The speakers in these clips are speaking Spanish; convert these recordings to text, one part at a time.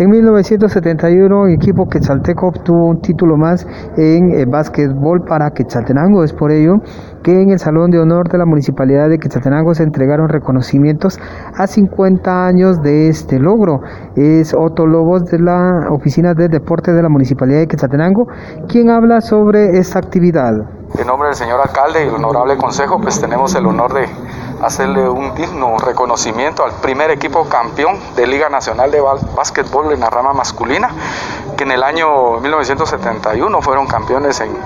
En 1971, el equipo Quetzalteco obtuvo un título más en el básquetbol para Quetzaltenango. Es por ello que en el Salón de Honor de la Municipalidad de Quetzaltenango se entregaron reconocimientos a 50 años de este logro. Es Otto Lobos de la Oficina de Deporte de la Municipalidad de Quetzaltenango quien habla sobre esta actividad. En nombre del señor alcalde y el honorable consejo, pues tenemos el honor de hacerle un digno reconocimiento al primer equipo campeón de Liga Nacional de Básquetbol en la rama masculina, que en el año 1971 fueron campeones en,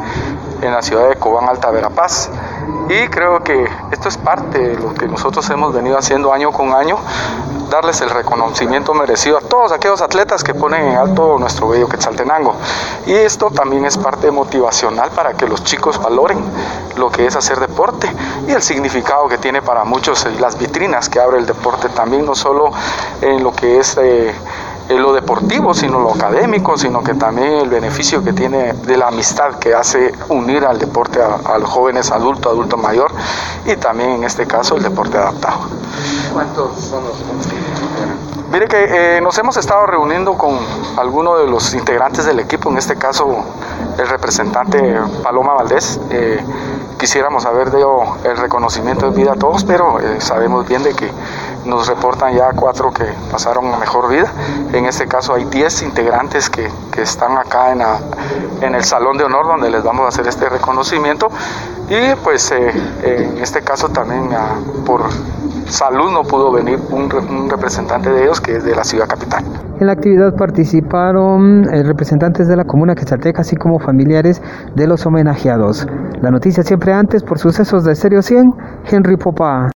en la ciudad de Cobán, Alta Verapaz. Y creo que esto es parte de lo que nosotros hemos venido haciendo año con año, darles el reconocimiento merecido a todos aquellos atletas que ponen en alto nuestro bello Quetzaltenango. Y esto también es parte motivacional para que los chicos valoren lo que es hacer deporte y el significado que tiene para muchos las vitrinas que abre el deporte también, no solo en lo que es... Eh, en lo deportivo, sino lo académico, sino que también el beneficio que tiene de la amistad que hace unir al deporte a, los jóvenes adulto, adulto mayor y también en este caso el deporte adaptado. ¿Cuántos son los Mire que eh, nos hemos estado reuniendo con algunos de los integrantes del equipo, en este caso el representante Paloma Valdés. Eh, quisiéramos haber dado el reconocimiento de vida a todos, pero eh, sabemos bien de que nos reportan ya cuatro que pasaron a mejor vida. En este caso hay diez integrantes que, que están acá en, en, el Salón de Honor donde les vamos a hacer este reconocimiento. Y pues eh, en este caso también ah, por salud no pudo venir un, representante de ellos que es de la ciudad capital. En la actividad participaron eh, representantes de la comuna Quetzalteca así como familiares de los homenajeados. La noticia siempre antes por sucesos de Serio 100, Henry Popa.